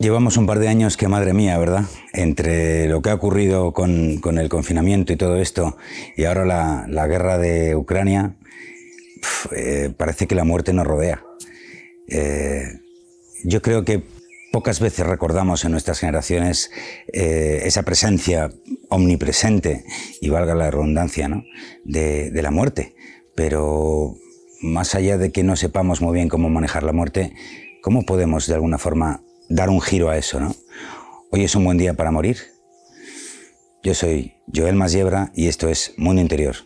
Llevamos un par de años que, madre mía, ¿verdad? Entre lo que ha ocurrido con, el confinamiento y todo esto, y ahora la, guerra de Ucrania, eh, parece que la muerte nos rodea. Eh, yo creo que pocas veces recordamos en nuestras generaciones eh, esa presencia omnipresente, y valga la redundancia, ¿no? de, de la muerte. Pero más allá de que no sepamos muy bien cómo manejar la muerte, ¿cómo podemos de alguna forma dar un giro a eso, ¿no? Hoy es un buen día para morir. Yo soy Joel Masiebra y esto es Mundo Interior.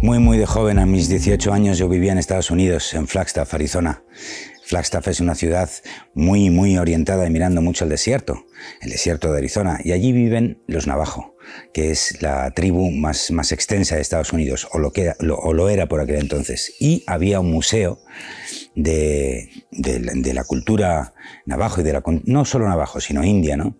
Muy, muy de joven, a mis 18 años, yo vivía en Estados Unidos, en Flagstaff, Arizona. Flagstaff es una ciudad muy, muy orientada y mirando mucho al desierto, el desierto de Arizona, y allí viven los Navajo, que es la tribu más, más extensa de Estados Unidos, o lo, que, o lo era por aquel entonces. Y había un museo de, de, la cultura navajo y de la no solo navajo sino india no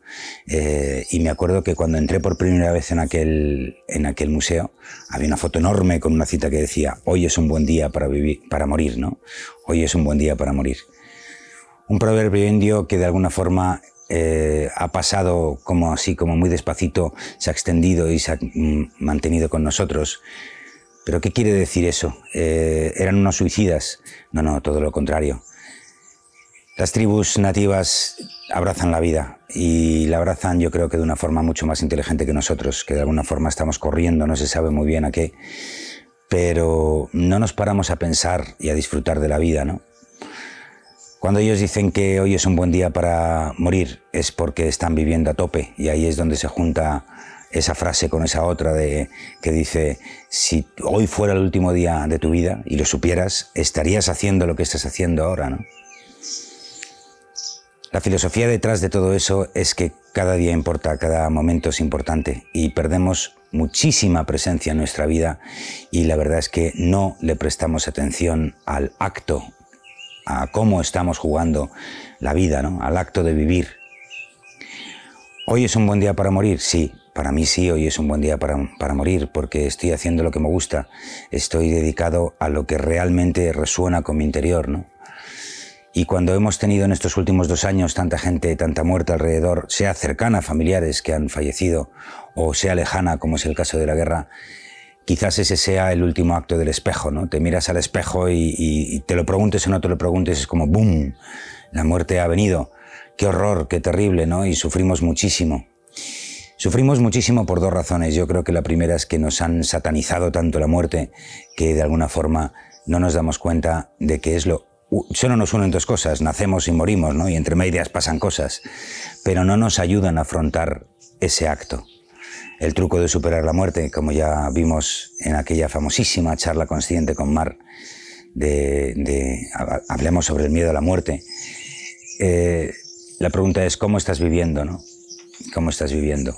eh, y me acuerdo que cuando entré por primera vez en aquel en aquel museo había una foto enorme con una cita que decía hoy es un buen día para vivir para morir no hoy es un buen día para morir un proverbio indio que de alguna forma eh, ha pasado como así, como muy despacito, se ha extendido y se ha mm, mantenido con nosotros. ¿Pero qué quiere decir eso? Eh, ¿Eran unos suicidas? No, no, todo lo contrario. Las tribus nativas abrazan la vida y la abrazan yo creo que de una forma mucho más inteligente que nosotros, que de alguna forma estamos corriendo, no se sabe muy bien a qué, pero no nos paramos a pensar y a disfrutar de la vida, ¿no? Cuando ellos dicen que hoy es un buen día para morir es porque están viviendo a tope y ahí es donde se junta esa frase con esa otra de que dice si hoy fuera el último día de tu vida y lo supieras estarías haciendo lo que estás haciendo ahora, ¿no? La filosofía detrás de todo eso es que cada día importa, cada momento es importante y perdemos muchísima presencia en nuestra vida y la verdad es que no le prestamos atención al acto a cómo estamos jugando la vida, ¿no? al acto de vivir. ¿Hoy es un buen día para morir? Sí, para mí sí, hoy es un buen día para, para, morir porque estoy haciendo lo que me gusta, estoy dedicado a lo que realmente resuena con mi interior. ¿no? Y cuando hemos tenido en estos últimos dos años tanta gente, tanta muerte alrededor, sea cercana a familiares que han fallecido o sea lejana, como es el caso de la guerra, quizás ese sea el último acto del espejo, ¿no? Te miras al espejo y, te lo preguntes o no te lo preguntes, es como ¡boom! La muerte ha venido. Qué horror, qué terrible, ¿no? Y sufrimos muchísimo. Sufrimos muchísimo por dos razones. Yo creo que la primera es que nos han satanizado tanto la muerte que de alguna forma no nos damos cuenta de que es lo... Solo nos unen dos cosas, nacemos y morimos, ¿no? Y entre medias pasan cosas, pero no nos ayudan a afrontar ese acto el truco de superar la muerte, como ya vimos en aquella famosísima charla consciente con Mar, de, hablemos sobre el miedo a la muerte. Eh, la pregunta es cómo estás viviendo, ¿no? ¿Cómo estás viviendo?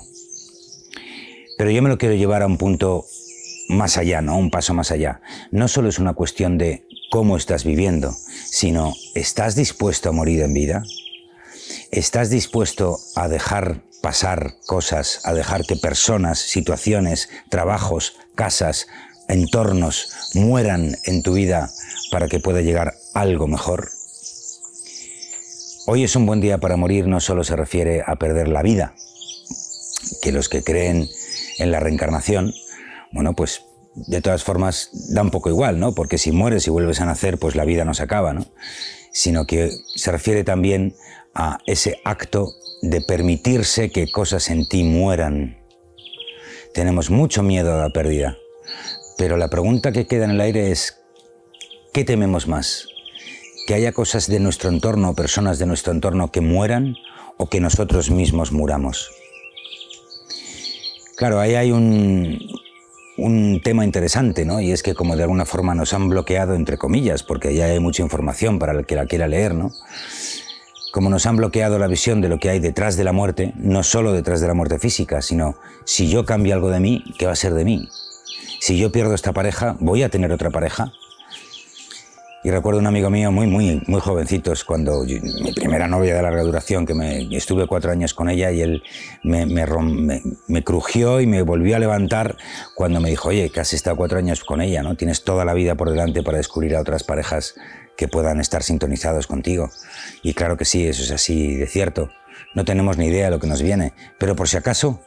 Pero yo me lo quiero llevar a un punto más allá, ¿no? Un paso más allá. No solo es una cuestión de cómo estás viviendo, sino ¿estás dispuesto a morir en vida? ¿Estás dispuesto a dejar pasar cosas, a dejar que personas, situaciones, trabajos, casas, entornos mueran en tu vida para que pueda llegar algo mejor? Hoy es un buen día para morir no solo se refiere a perder la vida, que los que creen en la reencarnación, bueno, pues de todas formas da un poco igual, ¿no? Porque si mueres y vuelves a nacer, pues la vida no se acaba, ¿no? Sino que se refiere también a ese acto de permitirse que cosas en ti mueran. Tenemos mucho miedo a la pérdida, pero la pregunta que queda en el aire es, ¿qué tememos más? ¿Que haya cosas de nuestro entorno, personas de nuestro entorno que mueran o que nosotros mismos muramos? Claro, ahí hay un, un tema interesante, ¿no? Y es que como de alguna forma nos han bloqueado, entre comillas, porque ya hay mucha información para el que la quiera leer, ¿no? Como nos han bloqueado la visión de lo que hay detrás de la muerte, no solo detrás de la muerte física, sino si yo cambio algo de mí, ¿qué va a ser de mí? Si yo pierdo esta pareja, ¿voy a tener otra pareja? Y recuerdo un amigo mío muy, muy, muy jovencitos, cuando mi primera novia de larga duración, que me, estuve cuatro años con ella y él me, crujió y me volvió a levantar cuando me dijo, oye, que has estado cuatro años con ella, ¿no? Tienes toda la vida por delante para descubrir a otras parejas que puedan estar sintonizados contigo. Y claro que sí, eso es así de cierto. No tenemos ni idea de lo que nos viene, pero por si acaso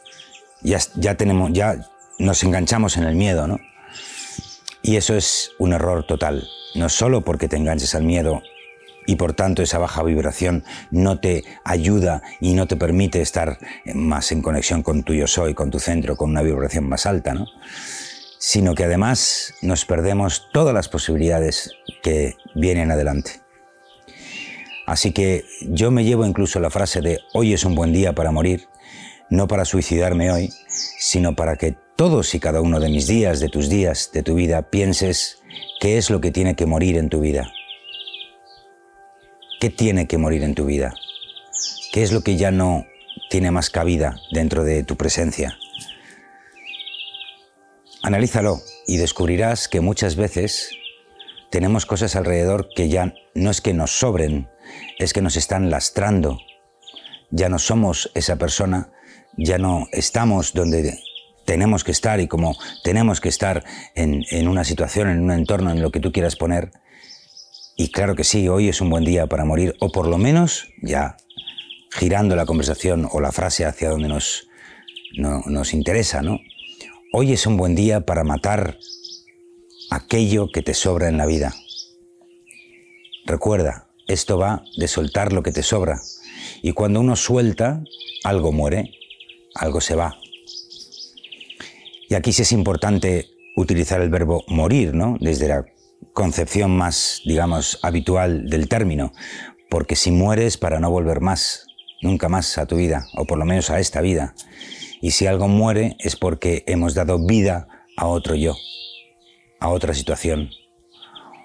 ya, ya tenemos, ya nos enganchamos en el miedo, ¿no? Y eso es un error total no solo porque te enganches al miedo y por tanto esa baja vibración no te ayuda y no te permite estar más en conexión con tu yo soy, con tu centro, con una vibración más alta, ¿no? Sino que además nos perdemos todas las posibilidades que vienen adelante. Así que yo me llevo incluso la frase de hoy es un buen día para morir, no para suicidarme hoy, sino para que todos y cada uno de mis días, de tus días, de tu vida, pienses ¿Qué es lo que tiene que morir en tu vida? ¿Qué tiene que morir en tu vida? ¿Qué es lo que ya no tiene más cabida dentro de tu presencia? Analízalo y descubrirás que muchas veces tenemos cosas alrededor que ya no es que nos sobren, es que nos están lastrando. Ya no somos esa persona, ya no estamos donde tenemos que estar y como tenemos que estar en, una situación, en un entorno, en lo que tú quieras poner. Y claro que sí, hoy es un buen día para morir, o por lo menos ya girando la conversación o la frase hacia donde nos, nos interesa, ¿no? Hoy es un buen día para matar aquello que te sobra en la vida. Recuerda, esto va de soltar lo que te sobra. Y cuando uno suelta, algo muere, algo se va. Y aquí sí es importante utilizar el verbo morir, ¿no? Desde la concepción más, digamos, habitual del término, porque si mueres para no volver más, nunca más a tu vida, o por lo menos a esta vida, y si algo muere es porque hemos dado vida a otro yo, a otra situación,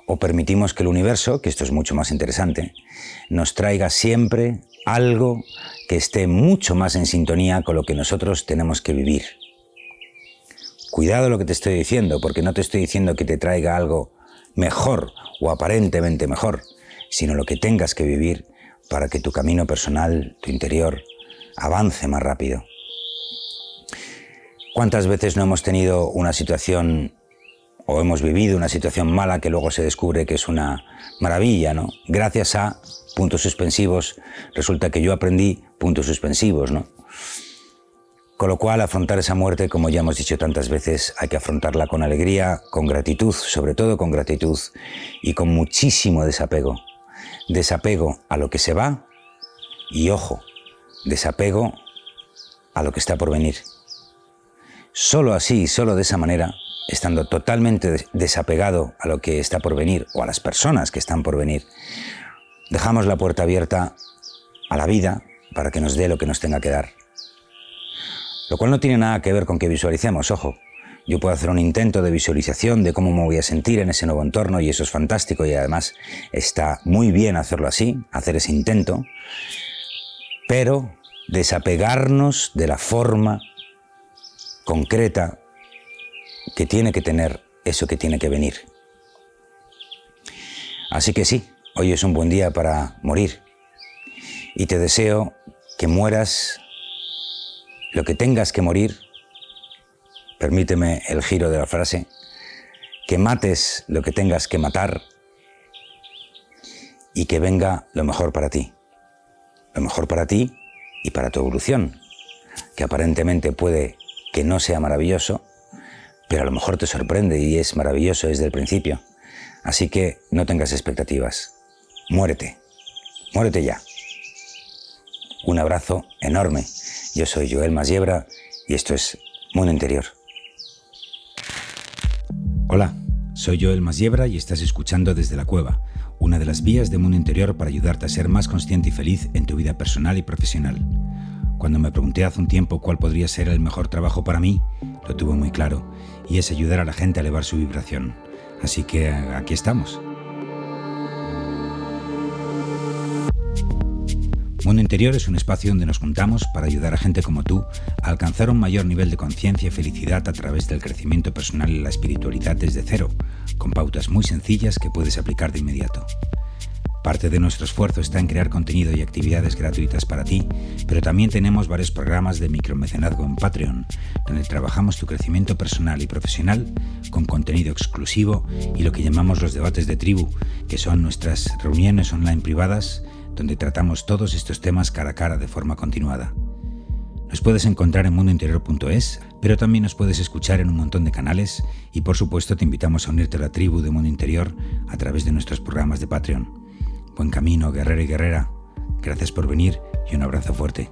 o permitimos que el universo, que esto es mucho más interesante, nos traiga siempre algo que esté mucho más en sintonía con lo que nosotros tenemos que vivir. Cuidado lo que te estoy diciendo, porque no te estoy diciendo que te traiga algo mejor o aparentemente mejor, sino lo que tengas que vivir para que tu camino personal, tu interior, avance más rápido. ¿Cuántas veces no hemos tenido una situación o hemos vivido una situación mala que luego se descubre que es una maravilla, ¿no? Gracias a puntos suspensivos, resulta que yo aprendí puntos suspensivos, ¿no? Con lo cual, afrontar esa muerte, como ya hemos dicho tantas veces, hay que afrontarla con alegría, con gratitud, sobre todo con gratitud y con muchísimo desapego. Desapego a lo que se va y, ojo, desapego a lo que está por venir. Solo así, solo de esa manera, estando totalmente desapegado a lo que está por venir o a las personas que están por venir, dejamos la puerta abierta a la vida para que nos dé lo que nos tenga que dar. Lo cual no tiene nada que ver con que visualicemos, ojo. Yo puedo hacer un intento de visualización de cómo me voy a sentir en ese nuevo entorno y eso es fantástico y además está muy bien hacerlo así, hacer ese intento, pero desapegarnos de la forma concreta que tiene que tener eso que tiene que venir. Así que sí, hoy es un buen día para morir y te deseo que mueras lo que tengas que morir, permíteme el giro de la frase, que mates lo que tengas que matar y que venga lo mejor para ti. Lo mejor para ti y para tu evolución, que aparentemente puede que no sea maravilloso, pero a lo mejor te sorprende y es maravilloso desde el principio. Así que no tengas expectativas. Muérete. Muérete ya. Un abrazo enorme yo soy Joel Masiebra y esto es Mundo Interior. Hola, soy Joel Masiebra y estás escuchando Desde la Cueva, una de las vías de Mundo Interior para ayudarte a ser más consciente y feliz en tu vida personal y profesional. Cuando me pregunté hace un tiempo cuál podría ser el mejor trabajo para mí, lo tuve muy claro, y es ayudar a la gente a elevar su vibración. Así que aquí estamos. Mundo Interior es un espacio donde nos juntamos para ayudar a gente como tú a alcanzar un mayor nivel de conciencia y felicidad a través del crecimiento personal y la espiritualidad desde cero, con pautas muy sencillas que puedes aplicar de inmediato. Parte de nuestro esfuerzo está en crear contenido y actividades gratuitas para ti, pero también tenemos varios programas de micromecenazgo en Patreon, donde trabajamos tu crecimiento personal y profesional con contenido exclusivo y lo que llamamos los debates de tribu, que son nuestras reuniones online privadas donde tratamos todos estos temas cara a cara de forma continuada. Nos puedes encontrar en mundointerior.es, pero también nos puedes escuchar en un montón de canales y por supuesto te invitamos a unirte a la tribu de Mundo Interior a través de nuestros programas de Patreon. Buen camino, guerrero y guerrera. Gracias por venir y un abrazo fuerte.